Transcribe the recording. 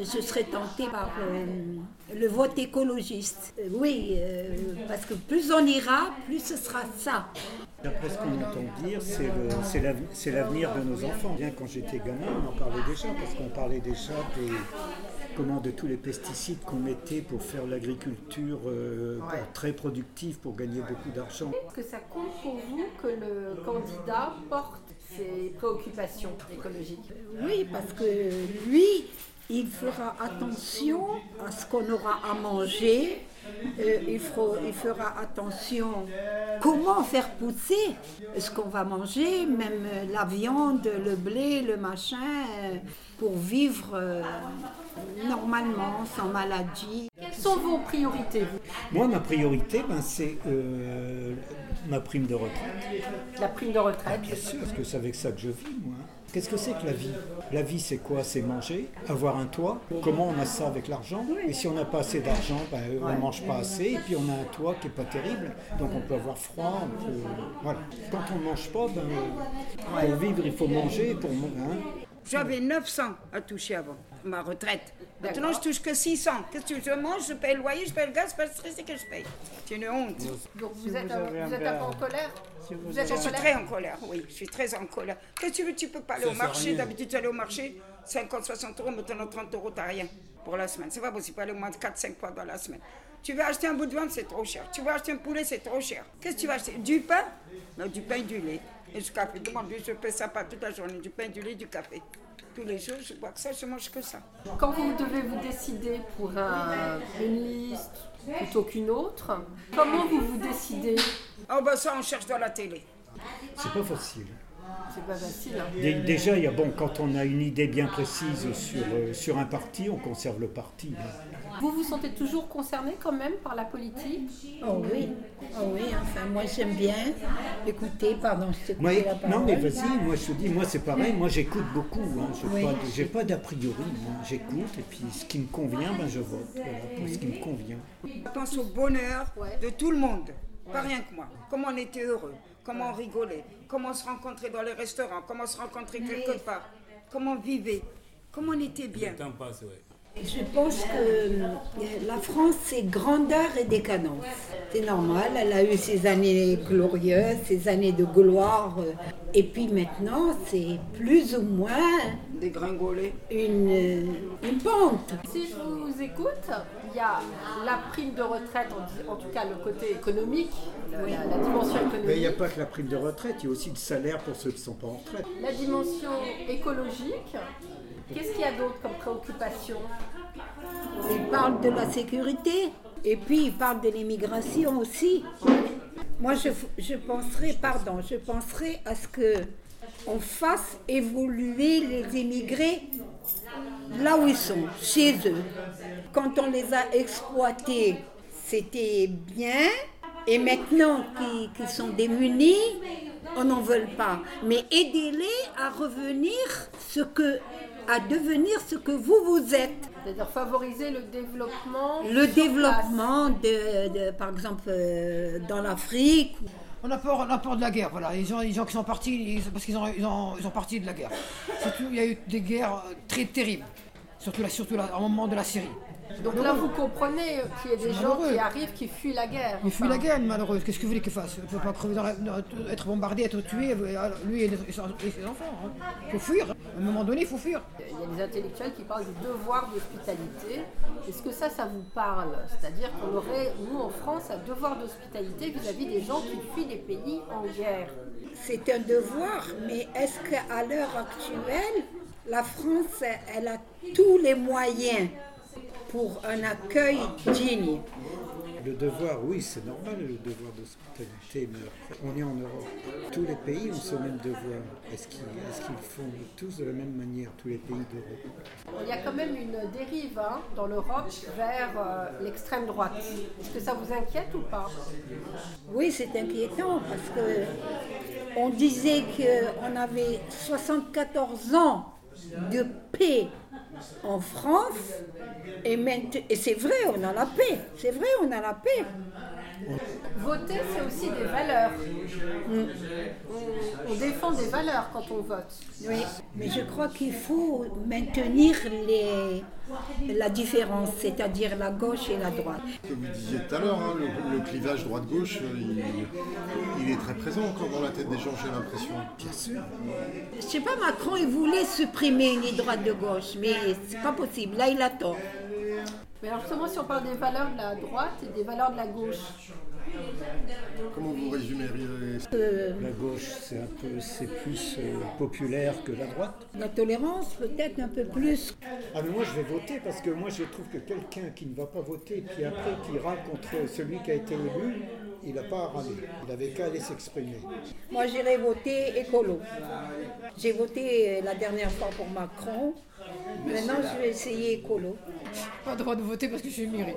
Je serais tentée par euh, le vote écologiste. Euh, oui, euh, parce que plus on ira, plus ce sera ça. D'après ce qu'on entend dire, c'est l'avenir de nos enfants. Bien quand j'étais gamin, on en parlait déjà, parce qu'on parlait déjà des, comment, de tous les pesticides qu'on mettait pour faire l'agriculture très productive, pour gagner beaucoup d'argent. Est-ce que ça compte pour vous que le candidat porte ses préoccupations écologiques? Oui, parce que lui, il fera attention à ce qu'on aura à manger, euh, il, fera, attention comment faire pousser ce qu'on va manger, même la viande, le blé, le machin, euh, pour vivre euh, normalement, sans maladie. Quelles sont vos priorités Moi, ma priorité, ben, c'est ma prime de retraite. La prime de retraite ah, Bien sûr, parce que c'est avec ça que je vis, moi. Qu'est-ce que c'est que la vie? La vie, c'est quoi? C'est manger, avoir un toit. Comment on a ça avec l'argent? Et si on n'a pas assez d'argent, ben, on ne mange pas assez. Et puis on a un toit qui n'est pas terrible. Donc on peut avoir froid. Voilà. Quand on ne mange pas, ben, pour vivre, il faut manger. Pour, hein. J'avais 900 à toucher avant ma retraite. Maintenant, je touche que 600. Qu'est-ce que tu veux Je mange, je paye le loyer, je paye le gaz, c'est pas stressé que je paye. C'est une honte. Donc vous, êtes, vous êtes un peu en colère vous êtes Je suis très en colère, oui. Je suis très en colère. Qu'est-ce que tu veux? Tu peux pas aller au marché. D'habitude, tu allais au marché, 50, 60 euros, maintenant 30 euros, t'as rien pour la semaine. C'est pas possible, aller au moins 4, 5 fois dans la semaine. Tu veux acheter un bout de viande, c'est trop cher. Tu veux acheter un poulet, c'est trop cher. Qu'est-ce que tu vas acheter? Du pain? Non, du pain et du lait. Et du café. Je fais ça pas toute la journée. Du pain, du lait, du café tous les jours, je bois que ça, je mange que ça. Quand vous devez vous décider pour un, une liste plutôt qu'une autre, comment vous vous décidez? Oh ben ça, on cherche dans la télé. C'est pas facile. C'est pas facile. Hein. Déjà, il y a, bon, quand on a une idée bien précise sur, euh, sur un parti, on conserve le parti. Vous vous sentez toujours concerné quand même par la politique? Oh oui, oh oui, enfin moi j'aime bien écouter, pardon, je moi, Non mais vas-y, moi je te dis, moi c'est pareil, moi j'écoute beaucoup, hein, je n'ai pas, d'a priori, j'écoute et puis ce qui me convient, ben, je vote, pour ce qui me convient. Je pense au bonheur de tout le monde, pas rien que moi, comment on était heureux, comment on rigolait, comment on se rencontrait dans les restaurants, comment on se rencontrait quelque part, comment on vivait, comment on était bien. Le temps passe, je pense que la France, c'est grandeur et décadence. C'est normal, elle a eu ses années glorieuses, ses années de gloire. Et puis maintenant, c'est plus ou moins dégringolé. Une, une pente. Si je vous écoute, il y a la prime de retraite, en, tout cas le côté économique, la, dimension économique. Mais il n'y a pas que la prime de retraite, il y a aussi le salaire pour ceux qui ne sont pas en retraite. La dimension écologique, Qu'est-ce qu'il y a d'autre comme préoccupation? Il parle de la sécurité et puis il parle de l'immigration aussi. Moi, je, je penserais, pardon, je penserais à ce que on fasse évoluer les immigrés là où ils sont, chez eux. Quand on les a exploités, c'était bien, et maintenant qu'ils sont démunis, on n'en veut pas. Mais aidez-les à revenir ce que à devenir ce que vous vous êtes. C'est-à-dire favoriser le développement. Le développement, de, par exemple, euh, dans l'Afrique. On a peur, on a peur de la guerre, voilà. Les gens, les gens qui sont partis, parce qu'ils ont, ils ont, ils ont parti de la guerre. Surtout, il y a eu des guerres très terribles, surtout, là, surtout là, au moment de la Syrie. Donc là, vous comprenez qu'il y a des gens qui arrivent, qui fuient la guerre. Ils fuient la guerre, malheureuse. Qu'est-ce que vous voulez qu'ils fassent? Il ne peut pas crever dans la, être bombardé, être tué, lui et ses enfants. Il hein. faut fuir. À un moment donné, il faut fuir. Il y a des intellectuels qui parlent du devoir d'hospitalité. Est-ce que ça, ça vous parle? C'est-à-dire qu'on aurait, nous, en France, un devoir d'hospitalité vis-à-vis des gens qui fuient des pays en guerre C'est un devoir, mais est-ce qu'à l'heure actuelle, la France, elle a tous les moyens pour un accueil digne? Le devoir, oui, c'est normal, le devoir d'hospitalité, mais on est en Europe. Tous les pays ont ce même devoir. Est-ce qu'ils font tous de la même manière, tous les pays d'Europe? Il y a quand même une dérive hein, dans l'Europe vers euh, l'extrême droite. Est-ce que ça vous inquiète ou pas? Oui, c'est inquiétant parce que on disait qu'on avait 74 ans de paix en France, et, et c'est vrai, on a la paix, c'est vrai, on a la paix. Voter, c'est aussi des valeurs. On défend des valeurs quand on vote. Oui, mais je crois qu'il faut maintenir les, la différence, c'est-à-dire la gauche et la droite. Ce que vous disiez tout à l'heure, hein, le, le clivage droite-gauche, euh, il, il est très présent encore dans la tête des gens, j'ai l'impression. Bien sûr. Je sais pas, Macron, il voulait supprimer les droites de gauche, mais c'est pas possible. Là, il a tort. Mais alors justement, si on parle des valeurs de la droite et des valeurs de la gauche, Comment vous résumeriez Euh, La gauche, c'est un peu, c'est plus euh, populaire que la droite. la tolérance, peut-être un peu plus. Ah mais moi je vais voter parce que moi je trouve que quelqu'un qui ne va pas voter puis après qui râle contre celui qui a été élu, il n'a pas à râler. Il avait qu'à aller s'exprimer. Moi, j'irai voter écolo. J'ai voté euh, la dernière fois pour Macron. Maintenant, je vais essayer écolo. Pas le droit de voter parce que je suis immigré.